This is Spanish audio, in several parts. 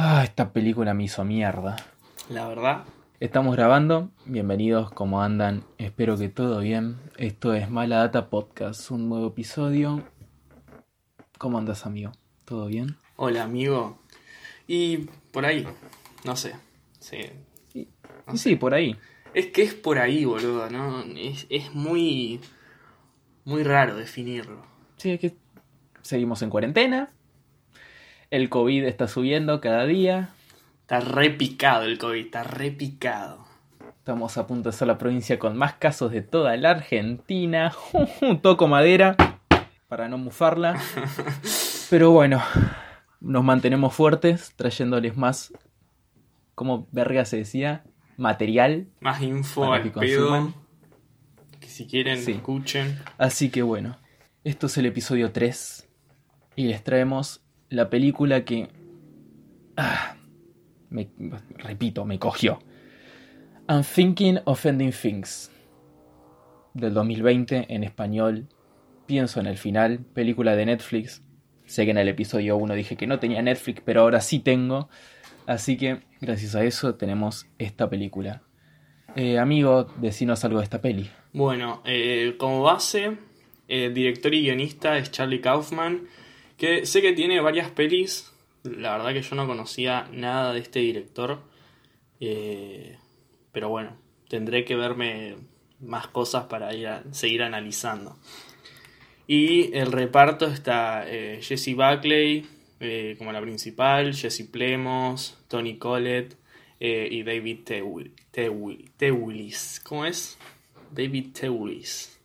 Ah, esta película me hizo mierda. La verdad. Estamos grabando, bienvenidos, ¿cómo andan? Espero que todo bien. Esto es Mala Data Podcast, un nuevo episodio. ¿Cómo andas, amigo? ¿Todo bien? Hola, amigo. Y por ahí, no sé. Sí. Sí, por ahí. Es que es por ahí, boludo, ¿no? Es, es muy. muy raro definirlo. Sí, es que seguimos en cuarentena. El COVID está subiendo cada día. Está repicado el COVID, está repicado. Estamos a punto de ser la provincia con más casos de toda la Argentina. Toco madera para no mufarla. Pero bueno, nos mantenemos fuertes, trayéndoles más, como verga se decía, material. Más info al que pedo. Que si quieren, escuchen. Así que bueno, esto es el episodio 3. Y les traemos la película que... Ah, me, repito, me cogió. I'm Thinking of Ending Things. Del 2020 en español. Pienso en el final. Película de Netflix. Sé que en el episodio 1 dije que no tenía Netflix, pero ahora sí tengo. Así que gracias a eso tenemos esta película. Eh, amigo, decinos algo de esta peli. Bueno, eh, como base, el director y guionista es Charlie Kaufman que sé que tiene varias pelis. La verdad que yo no conocía nada de este director. Eh, pero bueno, tendré que verme más cosas para ir a seguir analizando. Y el reparto está eh, Jesse Buckley eh, como la principal, Jesse Plemos, Tony Collette y David Tewillis. ¿Cómo es? David Tewillis.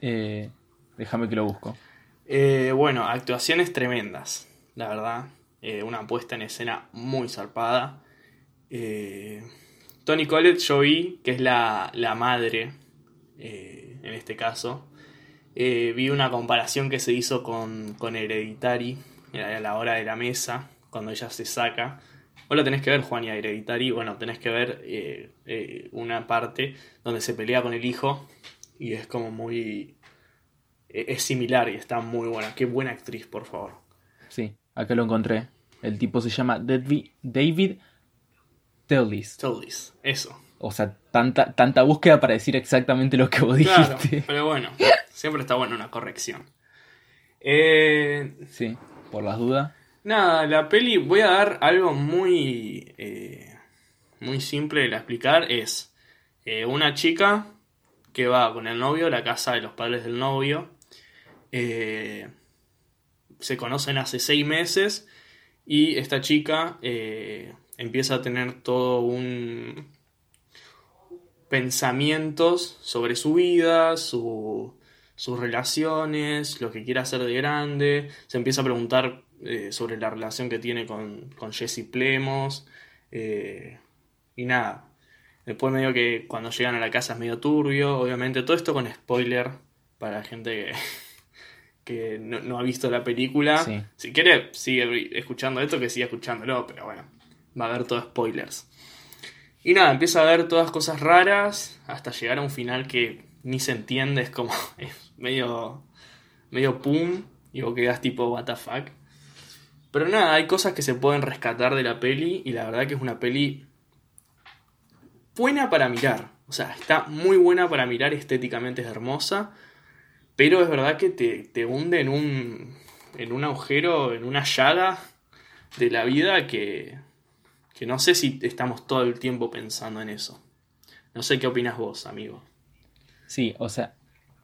déjame que lo busco. Eh, bueno, actuaciones tremendas, la verdad. Eh, una puesta en escena muy zarpada. Eh, Tony Collette yo vi, que es la, madre, en este caso. vi una comparación que se hizo con, con Hereditary, a la hora de la mesa, cuando ella se saca. Vos lo tenés que ver, Juan, y a Hereditary, bueno, tenés que ver una parte donde se pelea con el hijo y es como muy es similar y está muy buena. Qué buena actriz, por favor. Sí, acá lo encontré. El tipo se llama David, Tellis. Tellis, eso. O sea, tanta, tanta búsqueda para decir exactamente lo que vos dijiste. pero bueno, siempre está bueno una corrección. Eh, sí, por las dudas. Nada, la peli, voy a dar algo muy, eh, muy simple de explicar. Es eh, una chica que va con el novio a la casa de los padres del novio eh, se conocen hace seis meses y esta chica eh, empieza a tener todo un pensamientos sobre su vida, sus relaciones, lo que quiere hacer de grande, se empieza a preguntar eh, sobre la relación que tiene con, con Jesse Plemos y nada. Después medio que cuando llegan a la casa es medio turbio, obviamente todo esto con spoiler para gente que, que no, ha visto la película. Si quiere, sigue escuchando esto, que siga escuchándolo, pero bueno, va a haber todos spoilers. Y nada, empieza a ver todas cosas raras hasta llegar a un final que ni se entiende, es como es medio, medio pum, y vos quedás tipo, what the fuck. Pero nada, hay cosas que se pueden rescatar de la peli, y la verdad que es una peli buena para mirar. O sea, está muy buena para mirar, estéticamente es hermosa. Pero es verdad que te, hunde en un, en un agujero, en una llaga de la vida que, que no sé si estamos todo el tiempo pensando en eso. No sé qué opinas vos, amigo. Sí, o sea,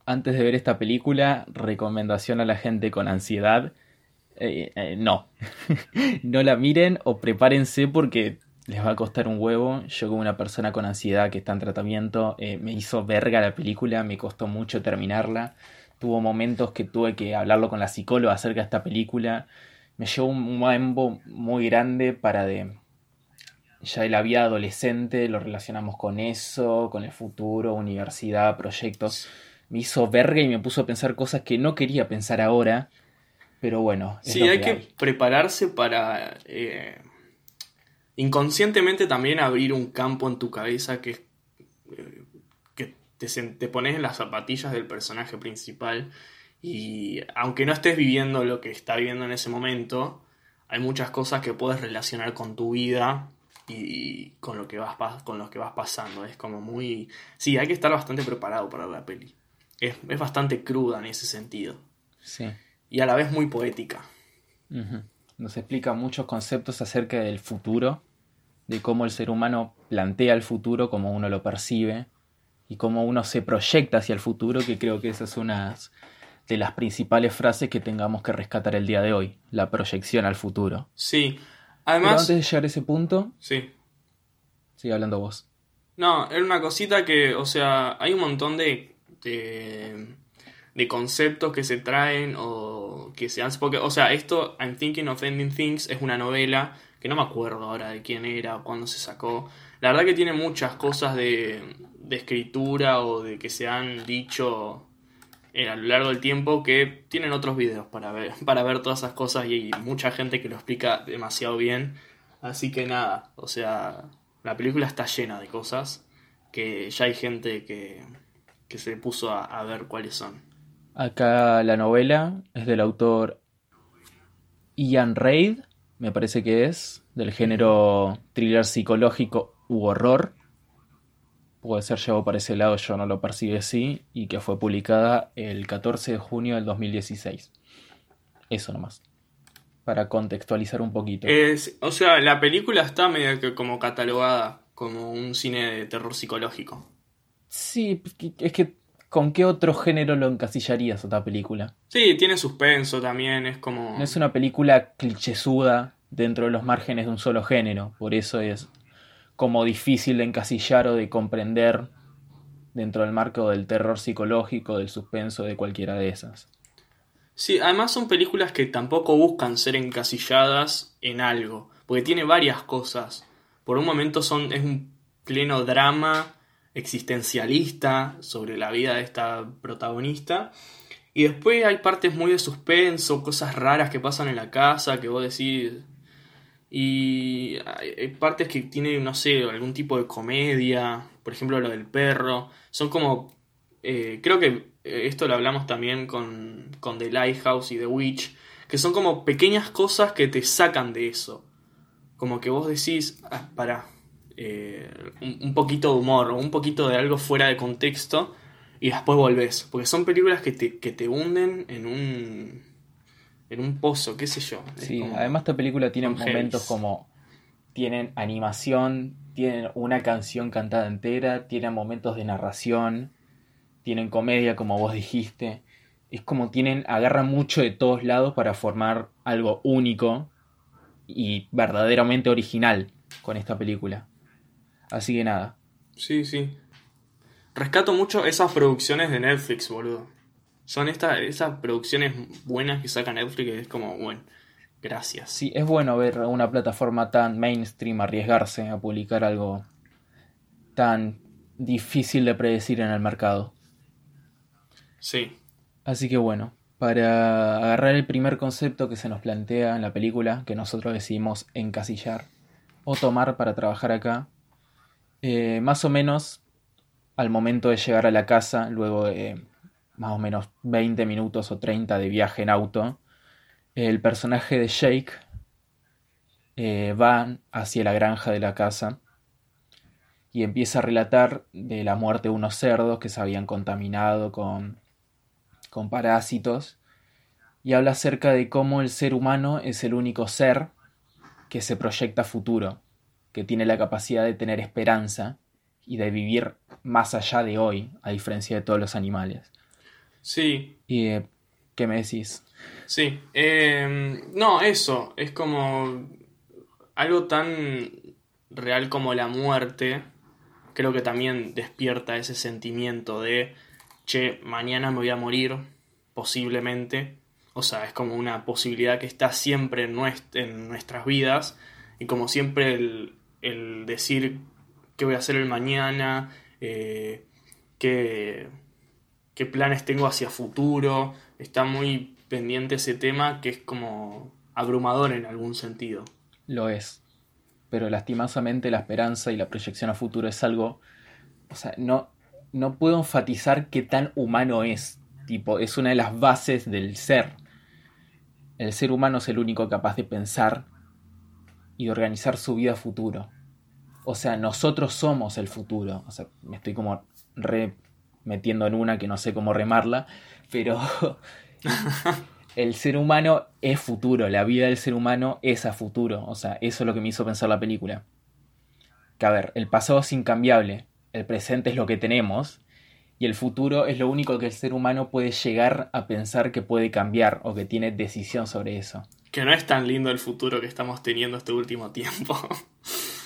antes de ver esta película, recomendación a la gente con ansiedad. Eh, eh, no, no la miren o prepárense porque les va a costar un huevo. Yo como una persona con ansiedad que está en tratamiento, eh, me hizo verga la película, me costó mucho terminarla. Tuvo momentos que tuve que hablarlo con la psicóloga acerca de esta película. Me llevó un mambo muy grande para de ya de la vida adolescente, lo relacionamos con eso, con el futuro, universidad, proyectos. Me hizo verga y me puso a pensar cosas que no quería pensar ahora. Pero bueno. sí, hay que, prepararse para eh, inconscientemente también abrir un campo en tu cabeza que eh, te, pones en las zapatillas del personaje principal y aunque no estés viviendo lo que está viviendo en ese momento, hay muchas cosas que puedes relacionar con tu vida y con lo que vas con lo que vas pasando. Es como muy. Sí, hay que estar bastante preparado para la peli. Es, es bastante cruda en ese sentido. Sí. Y a la vez muy poética. Nos explica muchos conceptos acerca del futuro, de cómo el ser humano plantea el futuro, cómo uno lo percibe y cómo uno se proyecta hacia el futuro, que creo que esa es una de las principales frases que tengamos que rescatar el día de hoy, la proyección al futuro. Sí, además... antes de llegar a ese punto... Sí. Sigue hablando vos. No, era una cosita que, o sea, hay un montón de, de, de conceptos que se traen o que se han... Porque, o sea, esto, I'm Thinking of Ending Things, es una novela que no me acuerdo ahora de quién era o cuándo se sacó. La verdad que tiene muchas cosas de, de escritura o de que se han dicho eh, a lo largo del tiempo que tienen otros videos para ver, para ver todas esas cosas y hay mucha gente que lo explica demasiado bien. Así que nada, o sea, la película está llena de cosas que ya hay gente que, que se puso a, a ver cuáles son. Acá la novela es del autor Ian Reid, me parece que es, del género thriller psicológico u horror puede ser llevado para ese lado, yo no lo percibí así, y que fue publicada el 14 de junio del 2016. Eso nomás. Para contextualizar un poquito. Es, o sea, la película está medio que como catalogada como un cine de terror psicológico. Sí, es que ¿con qué otro género lo encasillarías otra película? Sí, tiene suspenso también, es como... No es una película clichésuda dentro de los márgenes de un solo género, por eso es como difícil de encasillar o de comprender dentro del marco del terror psicológico, del suspenso, de cualquiera de esas. Sí, además son películas que tampoco buscan ser encasilladas en algo, porque tiene varias cosas. Por un momento son, es un pleno drama existencialista sobre la vida de esta protagonista. Y después hay partes muy de suspenso, cosas raras que pasan en la casa, que vos decís, y hay partes que tiene, no sé, algún tipo de comedia, por ejemplo lo del perro. Son como, eh, creo que eh, esto lo hablamos también con, con The Lighthouse y The Witch, que son como pequeñas cosas que te sacan de eso. Como que vos decís, ah, para, eh, un, un, poquito de humor un poquito de algo fuera de contexto y después volvés. Porque son películas que te, que te hunden en un, en un pozo, qué sé yo. Sí, además esta película tiene momentos como tienen animación, tienen una canción cantada entera, tienen momentos de narración, tienen comedia como vos dijiste. Es como tienen, agarran mucho de todos lados para formar algo único y verdaderamente original con esta película. Así que nada. Sí, sí. Rescato mucho esas producciones de Netflix, boludo. Son estas esas producciones buenas que saca Netflix que es como, bueno, gracias. Sí, es bueno ver una plataforma tan mainstream arriesgarse a publicar algo tan difícil de predecir en el mercado. Sí. Así que bueno, para agarrar el primer concepto que se nos plantea en la película, que nosotros decidimos encasillar o tomar para trabajar acá, eh, más o menos al momento de llegar a la casa, luego de más o menos 20 minutos o 30 de viaje en auto, el personaje de Jake eh, va hacia la granja de la casa y empieza a relatar de la muerte de unos cerdos que se habían contaminado con, con parásitos y habla acerca de cómo el ser humano es el único ser que se proyecta futuro, que tiene la capacidad de tener esperanza y de vivir más allá de hoy, a diferencia de todos los animales. Sí. ¿Y eh, qué me decís? Sí. Em, no, eso. Es como algo tan real como la muerte. Creo que también despierta ese sentimiento de, che, mañana me voy a morir, posiblemente. O sea, es como una posibilidad que está siempre en, en nuestras vidas. Y como siempre el, el decir qué voy a hacer el mañana, eh, qué qué planes tengo hacia futuro. Está muy pendiente ese tema que es como abrumador en algún sentido. Lo es. Pero lastimosamente la esperanza y la proyección a futuro es algo. O sea, no, no puedo enfatizar qué tan humano es. Tipo, es una de las bases del ser. el ser humano es el único capaz de pensar y organizar su vida a futuro. O sea, nosotros somos el futuro. O sea, me estoy como re metiendo en una que no sé cómo remarla, pero el ser humano es futuro, la vida del ser humano es a futuro. O sea, eso es lo que me hizo pensar la película. Que a ver, el pasado es incambiable, el presente es lo que tenemos, y el futuro es lo único que el ser humano puede llegar a pensar que puede cambiar o que tiene decisión sobre eso. Que no es tan lindo el futuro que estamos teniendo este último tiempo.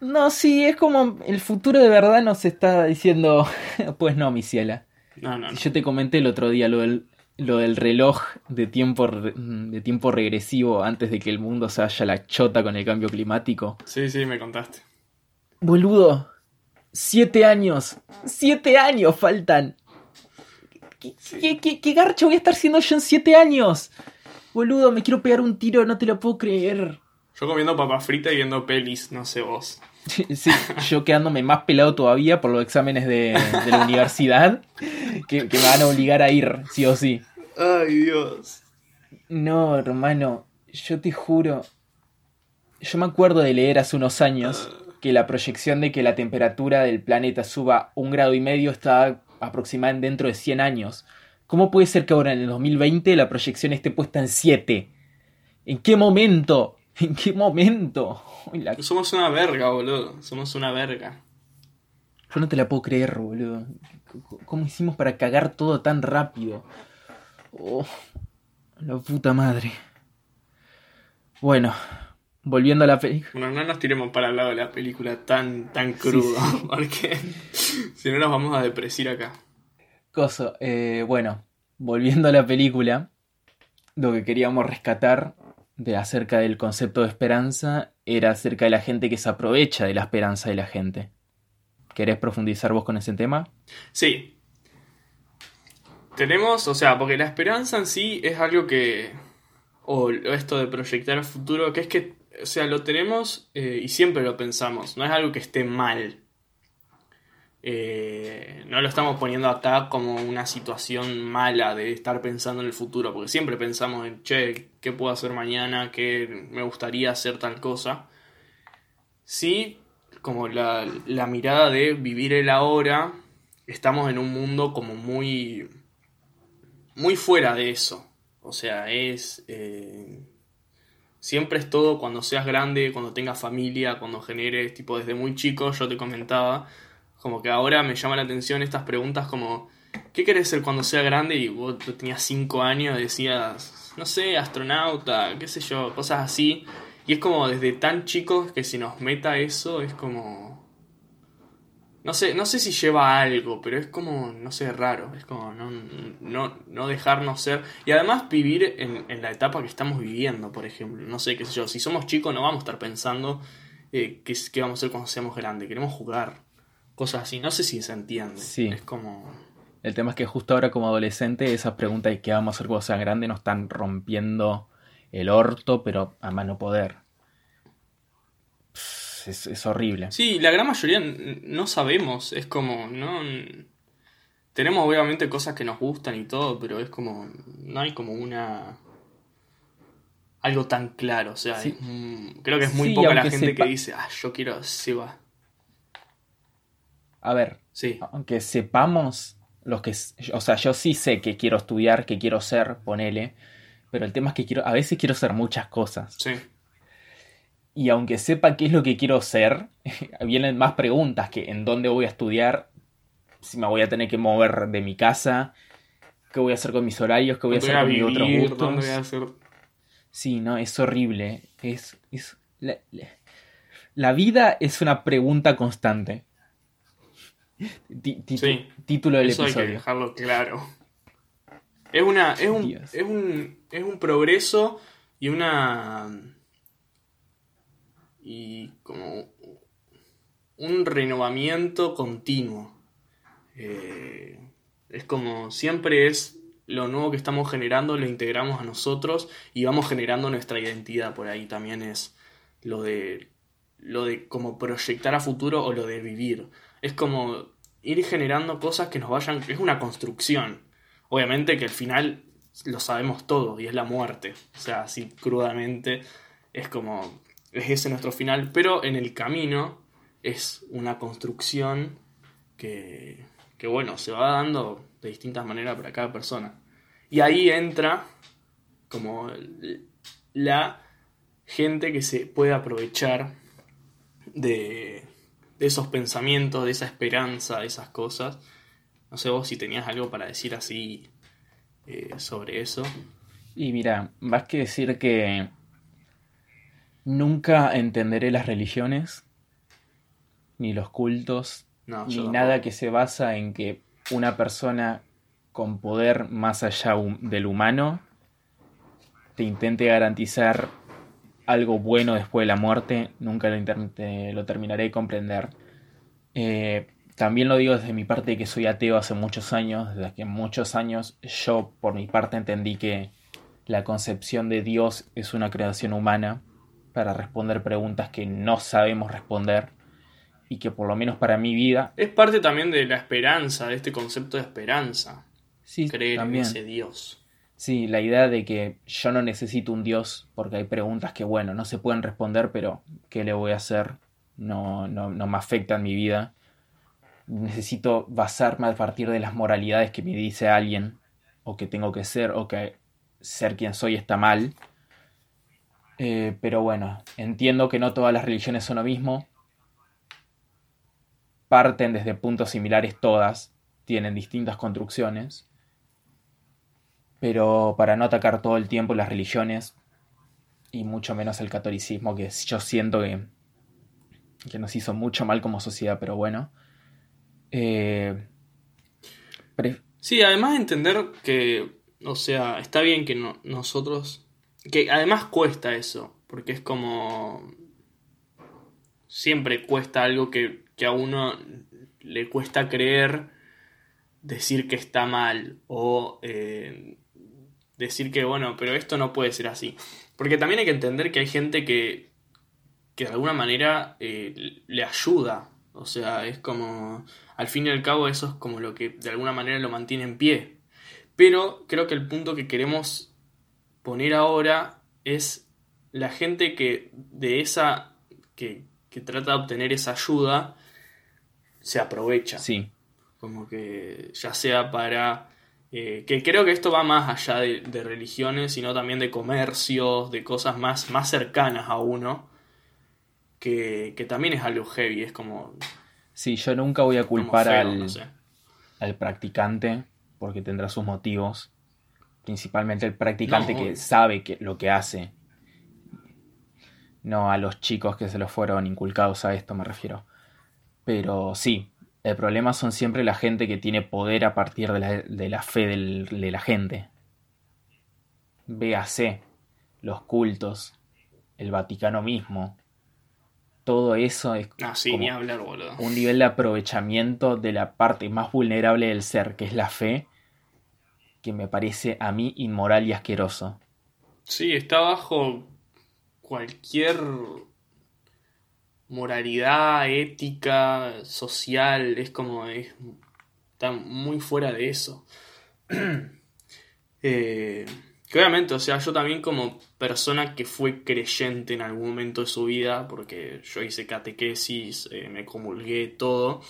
No, sí, es como el futuro de verdad nos está diciendo, pues no, mi ciela. No, no, no. Yo te comenté el otro día lo del, lo del reloj de tiempo, de tiempo regresivo antes de que el mundo se vaya a la chota con el cambio climático. Sí, sí, me contaste. Boludo, siete años, siete años faltan. ¿Qué, qué, qué- qué garcha voy a estar siendo yo en siete años? Boludo, me quiero pegar un tiro, no te lo puedo creer. Yo comiendo papas fritas y viendo pelis, no sé vos. Sí, yo quedándome más pelado todavía por los exámenes de, de la universidad que, que me van a obligar a ir, sí o sí. Ay, Dios. No, hermano, yo te juro. Yo me acuerdo de leer hace unos años que la proyección de que la temperatura del planeta suba un grado y medio está aproximada en dentro de 100 años. ¿Cómo puede ser que ahora en el 2020 la proyección esté puesta en 7? ¿En qué momento? ¿En qué momento? Uy, la- Somos una verga, boludo. Somos una verga. Yo no te la puedo creer, boludo. ¿Cómo hicimos para cagar todo tan rápido? Oh, la puta madre. Bueno, volviendo a la película. Bueno, no nos tiremos para el lado de la película tan, tan crudo, porque si no nos vamos a depresir acá. Coso, eh, bueno, volviendo a la película, lo que queríamos rescatar de acerca del concepto de esperanza era acerca de la gente que se aprovecha de la esperanza de la gente. ¿Querés profundizar vos con ese tema? Sí. Tenemos, o sea, porque la esperanza en sí es algo que, o esto de proyectar el futuro, que es que, o sea, lo tenemos eh, y siempre lo pensamos, no es algo que esté mal. Eh, no lo estamos poniendo acá como una situación mala de estar pensando en el futuro, porque siempre pensamos en, che, ¿qué puedo hacer mañana? ¿Qué me gustaría hacer tal cosa? Sí, como la, la mirada de vivir el ahora, estamos en un mundo como muy, muy fuera de eso. O sea, es... eh, siempre es todo cuando seas grande, cuando tengas familia, cuando generes, tipo desde muy chico, yo te comentaba, como que ahora me llama la atención estas preguntas como, ¿qué querés ser cuando sea grande? Y vos tenías 5 años decías, no sé, astronauta, qué sé yo, cosas así. Y es como desde tan chicos que si nos meta eso es como... No sé, no sé si lleva algo, pero es como, no sé, raro. Es como no, no, no dejarnos ser. Y además vivir en, en la etapa que estamos viviendo, por ejemplo. No sé, qué sé yo. Si somos chicos no vamos a estar pensando eh, qué, qué vamos a hacer cuando seamos grandes. Queremos jugar. Cosas así. No sé si se entiende. Sí. Es como... El tema es que justo ahora como adolescente esas preguntas de qué vamos a hacer cuando sea grande nos están rompiendo el orto, pero a mano poder. Es, es horrible. Sí, la gran mayoría no sabemos. Es como, no... Tenemos obviamente cosas que nos gustan y todo, pero es como... No hay como una... Algo tan claro. O sea, Sí. es, creo que es muy Sí, poca la gente sepa- que dice, ah, yo quiero Seba. A ver, Sí, aunque sepamos los que... O sea, yo sí sé que quiero estudiar, que quiero ser, ponele. Pero el tema es que quiero... A veces quiero ser muchas cosas. sí. Y aunque sepa qué es lo que quiero ser, vienen más preguntas que en dónde voy a estudiar, si me voy a tener que mover de mi casa, qué voy a hacer con mis horarios, qué voy a ¿Dónde hacer con mis otros vivir? gustos. ¿Dónde voy a hacer? Sí, no, es horrible. Es, es la, la- la vida es una pregunta constante. Sí. Título del Eso hay que episodio. dejarlo claro. Es una. Es un, Dios. es un. Es un progreso y una. Y como. Un renovamiento continuo. Eh, es como. Siempre es lo nuevo que estamos generando, lo integramos a nosotros y vamos generando nuestra identidad. Por ahí también es lo de. Lo de como proyectar a futuro o lo de vivir. Es como ir generando cosas que nos vayan. Es una construcción. Obviamente que al final lo sabemos todo y es la muerte. O sea, así crudamente es como, es ese nuestro final, pero en el camino es una construcción que, que bueno, se va dando de distintas maneras para cada persona. Y ahí entra como la gente que se puede aprovechar de, de esos pensamientos, de esa esperanza, de esas cosas. No sé vos si tenías algo para decir así eh, sobre eso. Y mira, más que decir que nunca entenderé las religiones, ni los cultos, No, ni nada que se basa en que una persona con poder más allá del humano te intente garantizar algo bueno después de la muerte, nunca lo, terminaré de comprender. Eh, también lo digo desde mi parte que soy ateo hace muchos años, desde que muchos años yo por mi parte entendí que la concepción de Dios es una creación humana para responder preguntas que no sabemos responder y que por lo menos para mi vida Es parte también de la esperanza, de este concepto de esperanza. sí Creer también en ese Dios. Sí la idea de que yo no necesito un Dios porque hay preguntas que bueno no se pueden responder pero qué le voy a hacer no no, no me afecta en mi vida. Necesito basarme a partir de las moralidades que me dice alguien o que tengo que ser o que ser quien soy está mal. Eh, pero bueno entiendo que no todas las religiones son lo mismo. Parten desde puntos similares todas tienen distintas construcciones pero para no atacar todo el tiempo las religiones y mucho menos el catolicismo que yo siento que, que nos hizo mucho mal como sociedad pero bueno eh, Sí, además entender que, o sea, está bien que no- nosotros, que además cuesta eso, porque es como, siempre cuesta algo que, que a uno le cuesta creer, decir que está mal o eh, decir que, bueno, pero esto no puede ser así. Porque también hay que entender que hay gente que, que de alguna manera eh, le ayuda. O sea, es como, al fin y al cabo eso es como lo que de alguna manera lo mantiene en pie. Pero creo que el punto que queremos poner ahora es la gente que de esa, que, que trata de obtener esa ayuda, se aprovecha. sí Como que ya sea para... eh, que creo que esto va más allá de, de religiones, sino también de comercios, de cosas más, más cercanas a uno, que, que también es algo heavy, es como... sí yo nunca voy a culpar feo, al, no sé. al practicante porque tendrá sus motivos. Principalmente el practicante No, que sabe que, lo que hace. No a los chicos que se los fueron inculcados a esto me refiero. Pero sí el problema son siempre la gente que tiene poder a partir de la, de la fe del- de la gente véase los cultos el Vaticano mismo todo eso es Ah, sí, como ni hablar, boludo. un nivel de aprovechamiento de la parte más vulnerable del ser, que es la fe, que me parece a mí inmoral y asqueroso. Sí, está bajo cualquier moralidad, ética, social, es como, es, está muy fuera de eso. Eh, que obviamente, o sea, yo también como persona que fue creyente en algún momento de su vida, porque yo hice catequesis, eh, me comulgué, todo,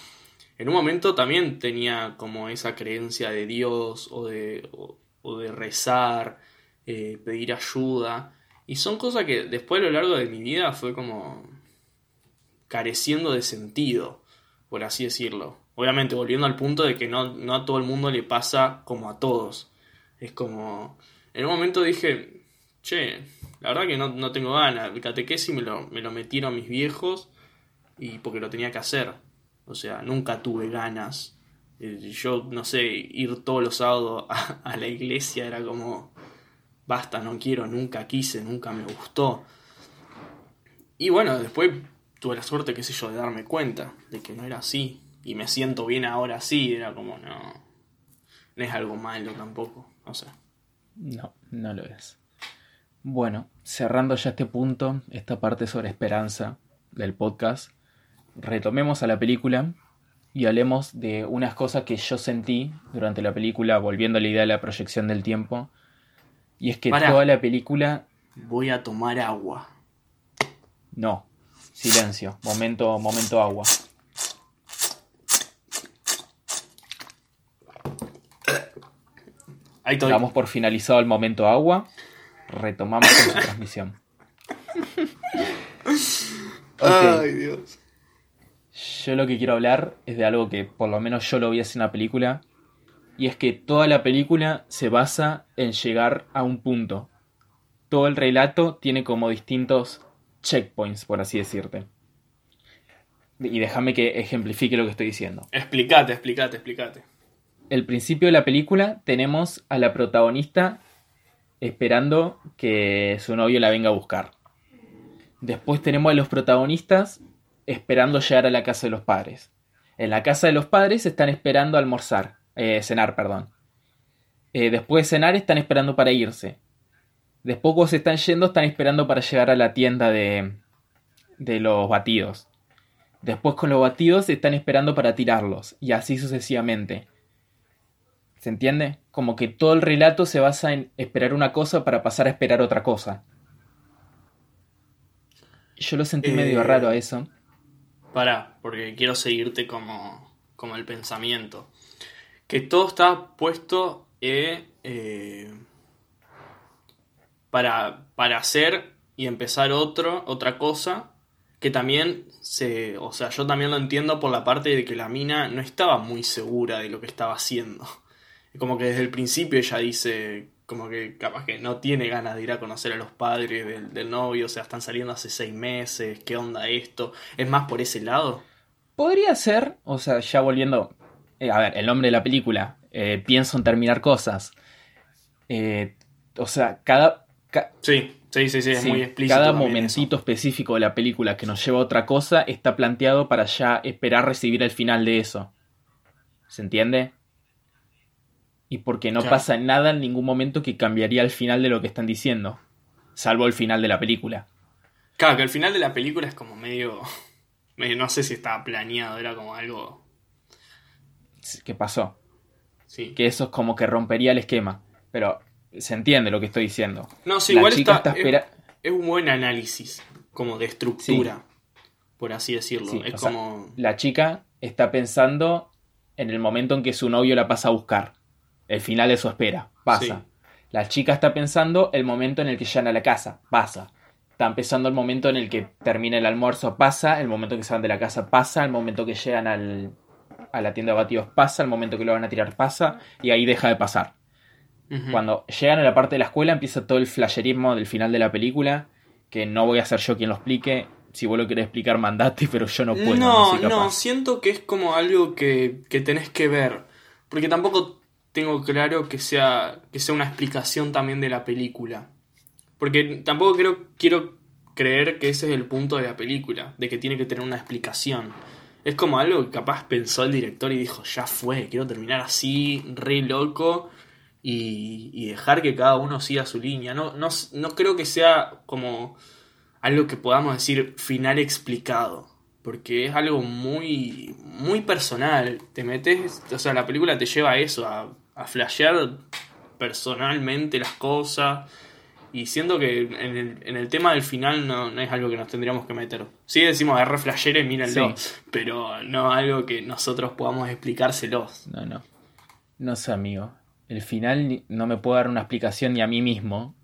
en un momento también tenía como esa creencia de Dios o de, o- de rezar, eh, pedir ayuda, y son cosas que después a lo largo de mi vida fue como careciendo de sentido, por así decirlo. Obviamente volviendo al punto de que no, no a todo el mundo le pasa como a todos. Es como, en un momento dije, che, la verdad que no, no tengo ganas, el catequesis me lo, me lo metieron mis viejos y porque lo tenía que hacer. O sea, nunca tuve ganas. Eh, Yo, no sé, ir todos los sábados a, a la iglesia era como, basta, no quiero, nunca quise, nunca me gustó. Y bueno, después tuve la suerte, qué sé yo, de darme cuenta de que no era así. Y me siento bien ahora así, era como, no, no es algo malo tampoco, no sé. No, no lo es. Bueno, cerrando ya este punto, esta parte sobre esperanza del podcast, retomemos a la película y hablemos de unas cosas que yo sentí durante la película, volviendo a la idea de la proyección del tiempo, Y es que Pará. toda la película. Voy a tomar agua. No. Silencio. Momento, momento agua. Ahí estoy. Damos por finalizado el momento agua. Retomamos con su transmisión. Ay, Dios. Yo lo que quiero hablar es de algo que por lo menos yo lo vi así en la película. Y es que toda la película se basa en llegar a un punto. Todo el relato tiene como distintos checkpoints, por así decirte. Y déjame que ejemplifique lo que estoy diciendo. Explicate, explicate, explicate. El principio de la película tenemos a la protagonista esperando que su novio la venga a buscar. Después tenemos a los protagonistas esperando llegar a la casa de los padres. En la casa de los padres están esperando almorzar, eh, cenar, perdón. Eh, después de cenar están esperando para irse. Después cuando se están yendo están esperando para llegar a la tienda de, de los batidos. Después con los batidos están esperando para tirarlos. Y así sucesivamente. ¿Se entiende? Como que todo el relato se basa en esperar una cosa para pasar a esperar otra cosa. Yo lo sentí Eh, medio raro a eso. Pará, porque quiero seguirte como, como el pensamiento. Que todo está puesto eh, eh, para, para hacer y empezar otro, otra cosa. Que también se. O sea, yo también lo entiendo por la parte de que la mina no estaba muy segura de lo que estaba haciendo. Como que desde el principio ella dice. Como que capaz que no tiene ganas de ir a conocer a los padres del, del novio. O sea, están saliendo hace seis meses. ¿Qué onda esto? ¿Es más por ese lado? Podría ser, o sea, ya volviendo. eh, a ver, el nombre de la película. eh, pienso en terminar cosas. Eh, o sea, cada. Sí, sí, sí, sí, es sí, muy explícito. cada momentito eso. específico de la película que nos lleva a otra cosa está planteado para ya esperar recibir el final de eso. ¿Se entiende? Y porque no Claro. pasa nada en ningún momento que cambiaría el final de lo que están diciendo. Salvo el final de la película. Claro, que el final de la película es como medio. medio- no sé si estaba planeado, era como algo. ¿Qué pasó? Sí. Que eso es como que rompería el esquema. Pero se entiende lo que estoy diciendo. No, sí, la igual chica está. está es- espera- es, un buen análisis, como de estructura, por así decirlo. Sí, es sea, como. La chica está pensando en el momento en que su novio la pasa a buscar. El final de su espera. Pasa. Sí. La chica está pensando el momento en el que llegan a la casa. Pasa. Está empezando el momento en el que termina el almuerzo. Pasa. El momento que se van de la casa. Pasa. El momento que llegan al, a la tienda de batidos. Pasa. El momento que lo van a tirar. Pasa. Y ahí deja de pasar. Cuando llegan a la parte de la escuela empieza todo el flasherismo del final de la película. Que no voy a ser yo quien lo explique. Si vos lo querés explicar, mandate, pero yo no puedo. no, capaz. no, siento que es como algo que, que tenés que ver. Porque tampoco tengo claro que sea, que sea una explicación también de la película. Porque tampoco creo, quiero creer que ese es el punto de la película, de que tiene que tener una explicación. Es como algo que capaz pensó el director y dijo, ya fue, quiero terminar así, re loco, y, y dejar que cada uno siga su línea. No, no, no creo que sea como algo que podamos decir final explicado. Porque es algo muy, muy personal. Te metes, o sea, la película te lleva a eso, a, a flashear personalmente las cosas. Y siento que en el, en el tema del final no, no es algo que nos tendríamos que meter. Sí decimos, es re flashero y mírenlo. Pero no algo que nosotros podamos explicárselos. No, no. No sé, amigo. El final no me puedo dar una explicación ni a mí mismo,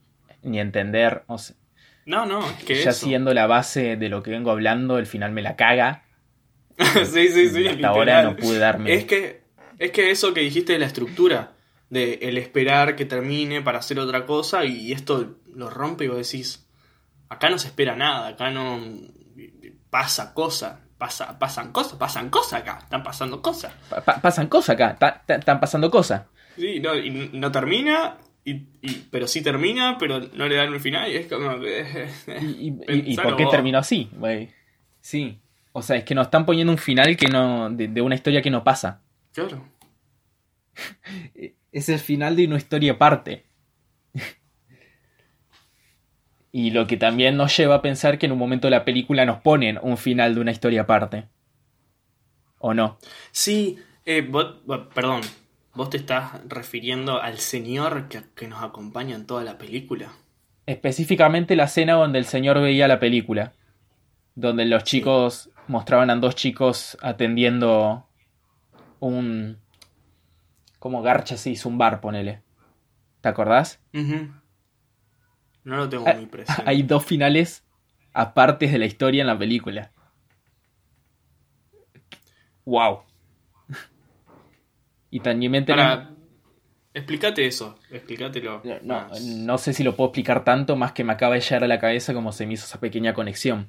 ni entender. O sea, No, no, es que ya eso. siguiendo la base de lo que vengo hablando, el final me la caga. sí, sí, sí. hasta ahora literal. no pude darme. Es que, es que eso que dijiste de la estructura, de el esperar que termine para hacer otra cosa, y esto lo rompe y vos decís, acá no se espera nada, acá no pasa cosa, pasa, pasan cosas, pasan cosas acá, están pasando cosas. Pa- pa- pasan cosas acá, están pasando cosas. Sí, no, y no termina, y, y- pero sí termina, pero no le dan un final, y es como que... ¿Y, y- por qué vos. terminó así? güey? Sí. O sea, es que nos están poniendo un final que no. de, de una historia que no pasa. Claro. Es el final de una historia aparte. y lo que también nos lleva a pensar que en un momento de la película nos ponen un final de una historia aparte. ¿O no? Sí, eh, perdón, ¿Vos te estás refiriendo al señor que, que nos acompaña en toda la película? Específicamente la escena donde el señor veía la película. Donde los chicos mostraban a dos chicos atendiendo un. como Garcha se hizo un bar, ponele. ¿Te acordás? No lo tengo Ah, muy presente. Hay dos finales apartes de la historia en la película. Wow. Y también Para, explícate eso, explícatelo. No, más. no sé si lo puedo explicar tanto, más que me acaba de llegar a la cabeza como se me hizo esa pequeña conexión.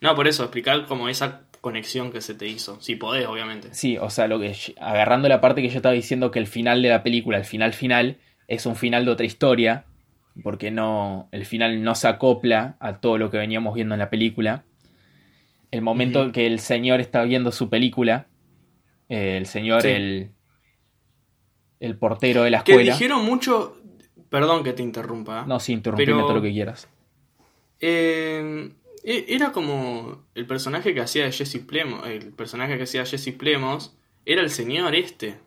No, por eso, explicar como esa conexión que se te hizo. Si podés, obviamente. Sí, o sea, lo que agarrando la parte que yo estaba diciendo que el final de la película, el final final, es un final de otra historia, porque no, el final no se acopla a todo lo que veníamos viendo en la película. El momento Ujú. que el señor está viendo su película, eh, el señor, Sí. el, el portero de la Que escuela. dijeron mucho. Perdón que te interrumpa. No, sí, interrumpime Pero- todo lo que quieras. Eh, e- era como el personaje que hacía Jesse Plemons. El personaje que hacía Jesse Plemons era el señor este.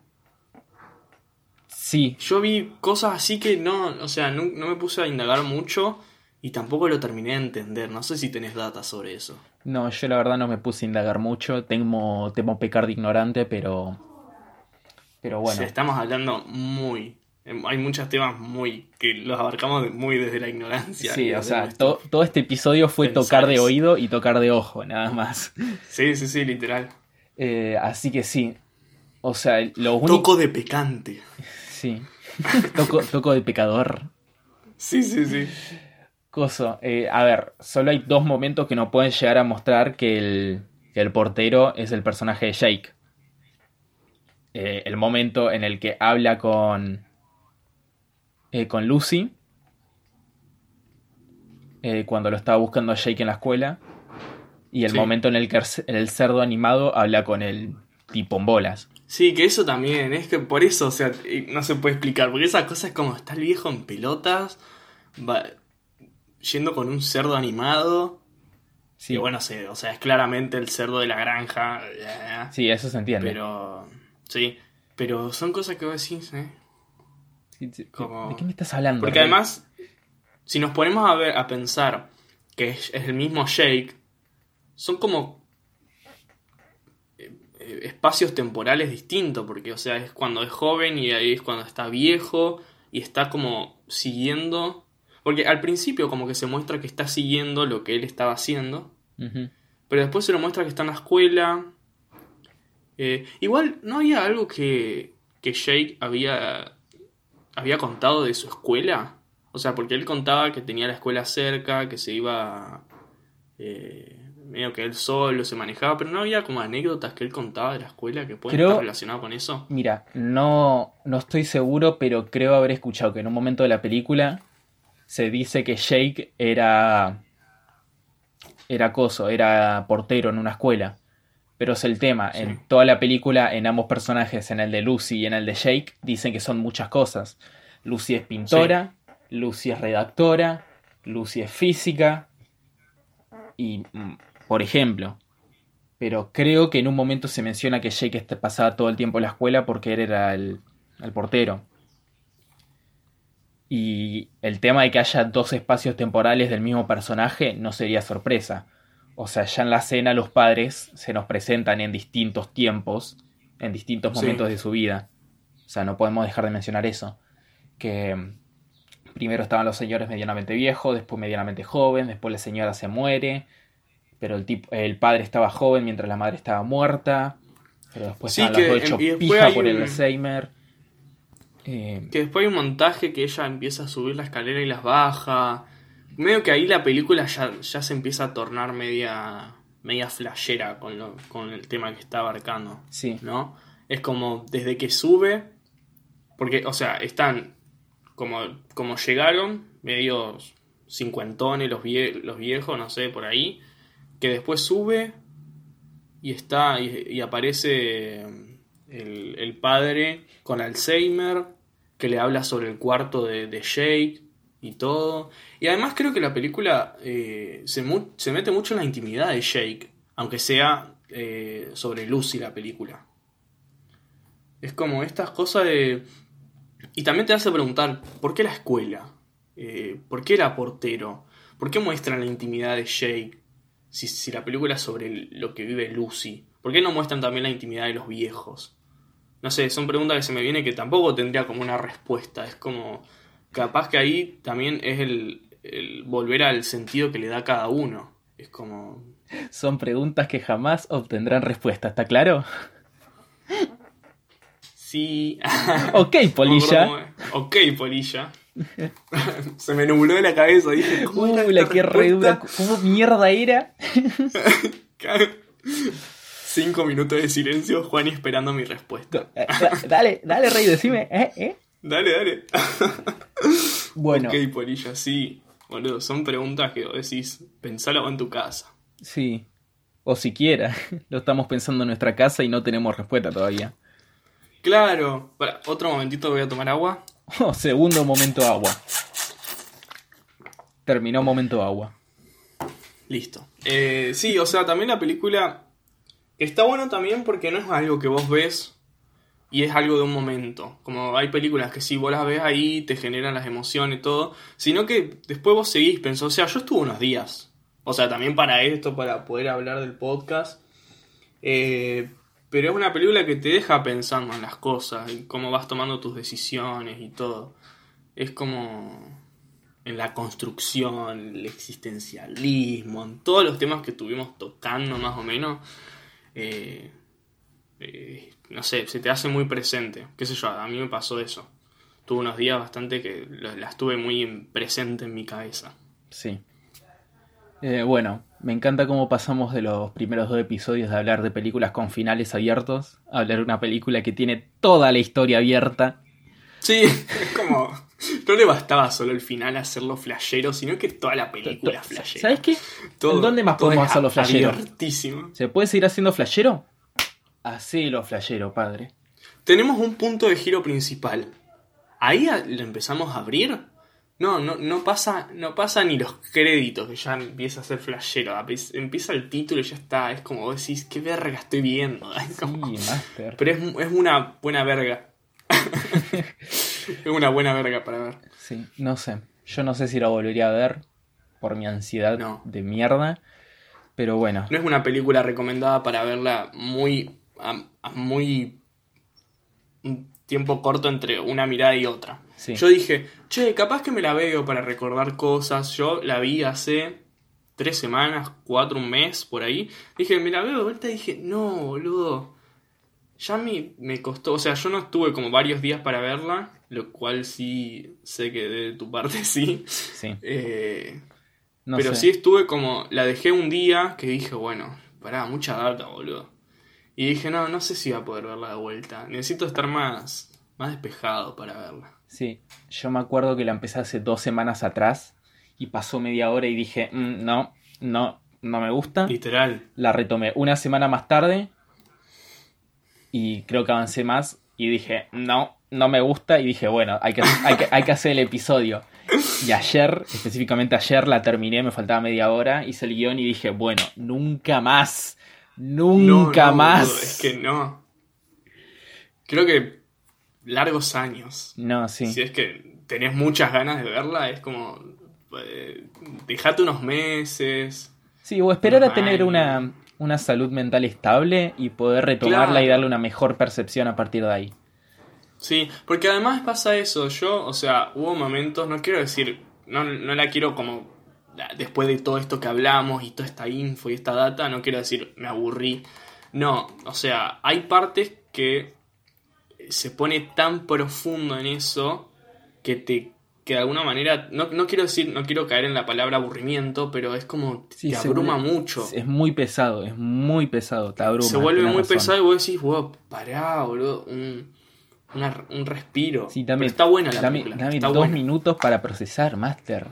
Sí, Yo vi cosas así que no, o sea, no, no me puse a indagar mucho y tampoco lo terminé de entender. No sé si tenés data sobre eso. No, yo la verdad no me puse a indagar mucho. Temo, temo pecar de ignorante, pero. Pero bueno. estamos hablando muy. Hay muchos temas muy. que los abarcamos muy desde la ignorancia. Sí, o sea, to- todo este episodio fue tocar de oído y tocar de ojo, nada más. Sí, sí, sí, literal. Eh, así que sí. O sea, lo único. Toco de pecante. Sí. toco, toco de pecador. Sí, sí, sí. Coso. eh, a ver, solo hay dos momentos que nos pueden llegar a mostrar que el, que el portero es el personaje de Jake. Eh, el momento en el que habla con. eh, con Lucy. eh, cuando lo estaba buscando a Jake en la escuela. Y el Sí. momento en el que el cerdo animado habla con el tipo en bolas. Sí, que eso también, es que por eso, o sea, no se puede explicar, porque esa cosa es como está el viejo en pelotas, va yendo con un cerdo animado, Sí, y bueno, se- o sea, es claramente el cerdo de la granja, sí eso se entiende. pero, sí, pero son cosas que vos decís, ¿eh? Como- ¿De qué me estás hablando? Porque Rey? además, si nos ponemos a ver, a pensar que es, es el mismo Jake, son como eh, eh, espacios temporales distintos, porque, o sea, es cuando es joven y ahí es cuando está viejo y está como siguiendo. Porque al principio, como que se muestra que está siguiendo lo que él estaba haciendo, pero después se lo muestra que está en la escuela. Eh, igual, ¿no había algo que, que Jake había, había contado de su escuela? O sea, porque él contaba que tenía la escuela cerca, que se iba... eh, medio que él solo se manejaba, pero no había como anécdotas que él contaba de la escuela que pueden Creo- estar relacionadas con eso. Mira, no, no estoy seguro, pero creo haber escuchado que en un momento de la película se dice que Jake era. era coso, era portero en una escuela. Pero es el tema, Sí. en toda la película, en ambos personajes, en el de Lucy y en el de Jake, dicen que son muchas cosas. Lucy es pintora, Lucy es redactora, Lucy es física. Y, mm, por ejemplo, pero creo que en un momento se menciona que Jake pasaba todo el tiempo en la escuela porque él era el, el portero. Y el tema de que haya dos espacios temporales del mismo personaje no sería sorpresa. O sea, ya en la escena los padres se nos presentan en distintos tiempos, en distintos Sí. momentos de su vida. O sea, no podemos dejar de mencionar eso. Que mm, primero estaban los señores medianamente viejos, después medianamente joven, después la señora se muere, pero el, tipo, el padre estaba joven mientras la madre estaba muerta, pero después Sí, estaban los dos después pija por el un- Alzheimer. Eh, Que después hay un montaje que ella empieza a subir la escalera y las baja. Medio que ahí la película ya, ya se empieza a tornar media, media flashera con, lo, con el tema que está abarcando. sí, ¿no? Es como desde que sube, porque, o sea, están como, como llegaron, medios cincuentones los, vie- los viejos, no sé, por ahí, que después sube y está y, y aparece el, el padre con Alzheimer, que le habla sobre el cuarto de, de Jake y todo. Y además creo que la película eh, se, se mete mucho en la intimidad de Jake, aunque sea eh, sobre Lucy la película. Es como estas cosas de... Y también te hace preguntar, ¿por qué la escuela? Eh, ¿Por qué era portero? ¿Por qué muestran la intimidad de Jake? Si, si la película es sobre lo que vive Lucy. ¿Por qué no muestran también la intimidad de los viejos? No sé, son preguntas que se me vienen que tampoco tendría como una respuesta. Es como, capaz que ahí también es el, el volver al sentido que le da cada uno. Es como... Son preguntas que jamás obtendrán respuesta, ¿está claro? Sí. ok, Polilla. ok, Polilla. Se me nubló de la cabeza. Dije, ¿cómo Uy, la que redura. ¿Cómo mierda era? Cinco minutos de silencio, Juan esperando mi respuesta. Dale, dale, Rey, decime. ¿eh? ¿Eh? Dale, dale. bueno. Ok, Polilla, sí. Boludo, son preguntas que decís, pensalo en tu casa. Sí. O siquiera. Lo estamos pensando en nuestra casa y no tenemos respuesta todavía. Claro. Para, otro momentito voy a tomar agua. Oh, segundo momento agua. Terminó momento agua. Listo. Eh, sí, o sea, también la película está bueno también porque no es algo que vos ves y es algo de un momento. Como hay películas que si vos las ves ahí te generan las emociones y todo, sino que después vos seguís pensando, o sea, yo estuve unos días. O sea, también para esto, para poder hablar del podcast. Eh, pero es una película que te deja pensando en las cosas, en cómo vas tomando tus decisiones y todo. Es como en la construcción, el existencialismo, en todos los temas que estuvimos tocando más o menos. Eh, eh, no sé, se te hace muy presente. Qué sé yo, a mí me pasó eso. Tuve unos días bastante que las tuve muy presente en mi cabeza. Sí. Eh, bueno, me encanta cómo pasamos de los primeros dos episodios de hablar de películas con finales abiertos a hablar de una película que tiene toda la historia abierta. Sí, es como. No le bastaba solo el final hacerlo flashero, sino que toda la película flashera. ¿Sabes qué? ¿Dónde más podemos hacerlo flashero? ¿Se puede seguir haciendo flashero? Hacelo flashero, padre. Tenemos un punto de giro principal. Ahí lo empezamos a abrir no, no, no pasa, no pasa ni los créditos, que ya empieza a ser flashero. Empieza el título y ya está. Es como vos decís, qué verga estoy viendo. Pero es, es, una buena verga. es una buena verga para ver. Sí, no sé. Yo no sé si lo volvería a ver por mi ansiedad de mierda. Pero bueno. No es una película recomendada para verla muy. Muy. un tiempo corto entre una mirada y otra. Yo dije, che, capaz que me la veo para recordar cosas. Yo la vi hace tres semanas, cuatro, un mes, por ahí. Dije, me la veo de vuelta y dije, no, boludo. Ya me, me costó, o sea, yo no estuve como varios días para verla, lo cual sí sé que de tu parte sí. Sí. Eh, pero sí estuve como, la dejé un día que dije, bueno, pará, mucha data, boludo. Y dije, no, no sé si voy a poder verla de vuelta. Necesito estar más, más despejado para verla. Sí, yo me acuerdo que la empecé hace dos semanas atrás y pasó media hora y dije, mm, no, no, no me gusta. Literal. La retomé una semana más tarde y creo que avancé más y dije, no, no me gusta y dije, bueno, hay que, hay que, hay que hacer el episodio. Y ayer, específicamente ayer, la terminé, me faltaba media hora, hice el guion y dije, bueno, nunca más, nunca más. es que no. Creo que largos años. No, sí. Si es que tenés muchas ganas de verla, es como. Eh, dejate unos meses. Sí, o esperar a tener una, una, salud mental estable y poder retomarla y darle una mejor percepción a partir de ahí. Sí, porque además pasa eso. Yo, o sea, hubo momentos, no quiero decir, no, no la quiero como después de todo esto que hablamos y toda esta info y esta data, no quiero decir me aburrí. No, o sea, hay partes que se pone tan profundo en eso que te que de alguna manera, no, quiero decir, no quiero caer en la palabra aburrimiento, pero es como te abruma mucho. Es muy pesado, es muy pesado, te abruma. Se vuelve muy pesado y vos decís, wow, pará, boludo, un, un respiro. Sí, también, está buena la película. Dame dos minutos para procesar, Master.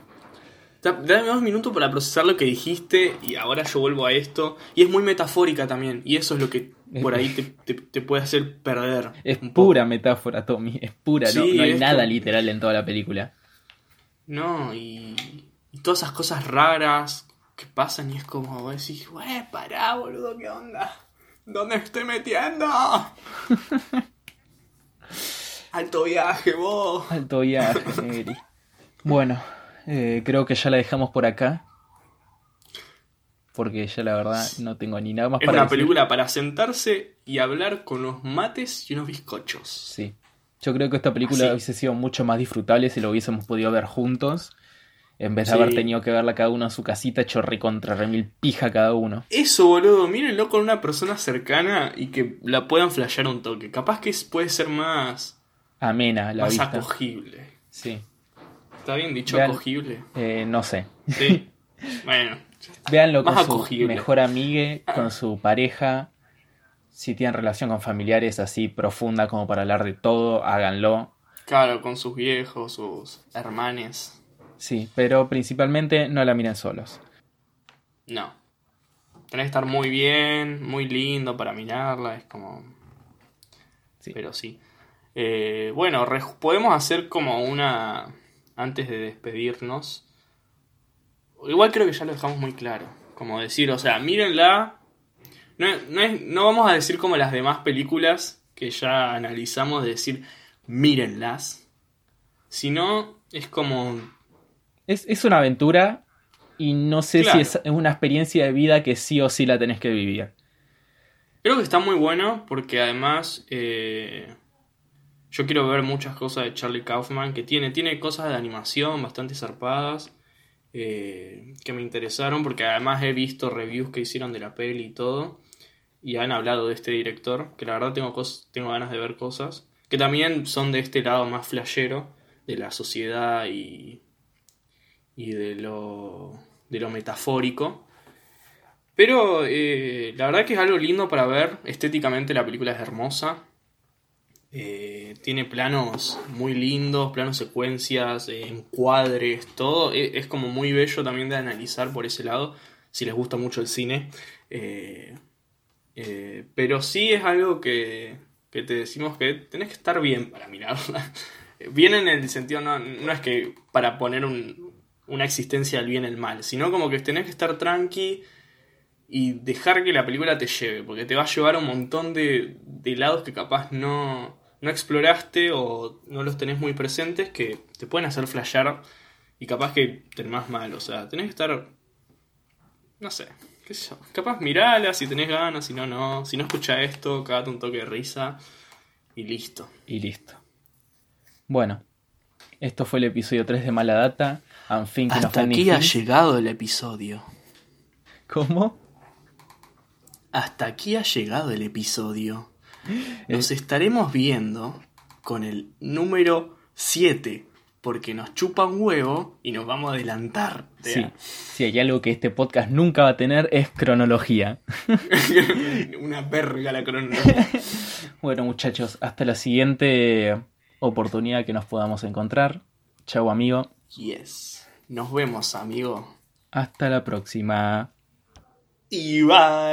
Dame dos minutos para procesar lo que dijiste y ahora yo vuelvo a esto. Y es muy metafórica también, y eso es lo que por ahí te, puede hacer perder. Es pura metáfora, Tommy, es pura, no, hay nada literal en toda la película. No, y, todas esas cosas raras que pasan y es como decís, wey, pará, boludo, ¿qué onda? ¿Dónde estoy metiendo? Alto viaje, vos. Alto viaje, Negri. Bueno, eh, creo que ya la dejamos por acá. Porque ya la verdad no tengo ni nada más Es para una decir. película para sentarse y hablar con unos mates y unos bizcochos. Sí. Yo creo que esta película Así. hubiese sido mucho más disfrutable si lo hubiésemos podido ver juntos. En vez de Sí. haber tenido que verla cada uno en su casita, hecho contra remil pija cada uno. Eso, boludo, mírenlo con una persona cercana y que la puedan flashear un toque. Capaz que puede ser más, Amena la más vista. acogible. Sí. ¿Está bien dicho Vean- acogible? Eh, no sé. Sí. bueno, Véanlo con Más su acogible. mejor amigue, con su pareja. Si tienen relación con familiares así profunda como para hablar de todo, háganlo. claro, con sus viejos, sus hermanes. Sí, pero principalmente no la miren solos. No. Tenés que estar muy bien, muy lindo para mirarla, es como... Sí. Pero sí. Eh, bueno, podemos hacer como una... Antes de despedirnos. Igual creo que ya lo dejamos muy claro. Como decir, o sea, mírenla. No, no, es- no vamos a decir como las demás películas que ya analizamos, de decir, mírenlas. Sino es como Es, es una aventura y no sé Claro. si es una experiencia de vida que sí o sí la tenés que vivir. Creo que está muy bueno porque además eh, yo quiero ver muchas cosas de Charlie Kaufman que tiene, tiene cosas de animación bastante zarpadas eh, que me interesaron porque además he visto reviews que hicieron de la peli y todo y han hablado de este director que la verdad tengo, tengo ganas de ver cosas que también son de este lado más flashero de la sociedad y, y de lo, de lo metafórico. Pero eh, la verdad que es algo lindo para ver. Estéticamente la película es hermosa. Eh, tiene planos muy lindos, planos secuencias, eh, encuadres, todo. E- Es, como muy bello también de analizar por ese lado, si les gusta mucho el cine. Eh, pero sí es algo que, que te decimos que tenés que estar bien para mirarla. Bien en el sentido, no, es que para poner un- una existencia al bien y el mal, sino como que tenés que estar tranqui y dejar que la película te lleve, porque te va a llevar un montón de, de lados que capaz no, no exploraste o no los tenés muy presentes que te pueden hacer flashear y capaz que te más mal, o sea, tenés que estar, no sé, qué sé yo, capaz mirala si tenés ganas, si no, no, si no escucha esto, cagate un toque de risa y listo. Y listo. Bueno, esto fue el episodio 3 de Mala Data. Hasta aquí ha llegado el episodio. ¿Cómo? Hasta aquí ha llegado el episodio. Nos estaremos viendo con el número 7, porque nos chupa un huevo y nos vamos a adelantar. Sí, si hay algo que este podcast nunca va a tener es cronología. Una verga la cronología. Bueno muchachos, hasta la siguiente oportunidad que nos podamos encontrar. Chau amigo. Yes. Nos vemos, amigo. Hasta la próxima. Y bye.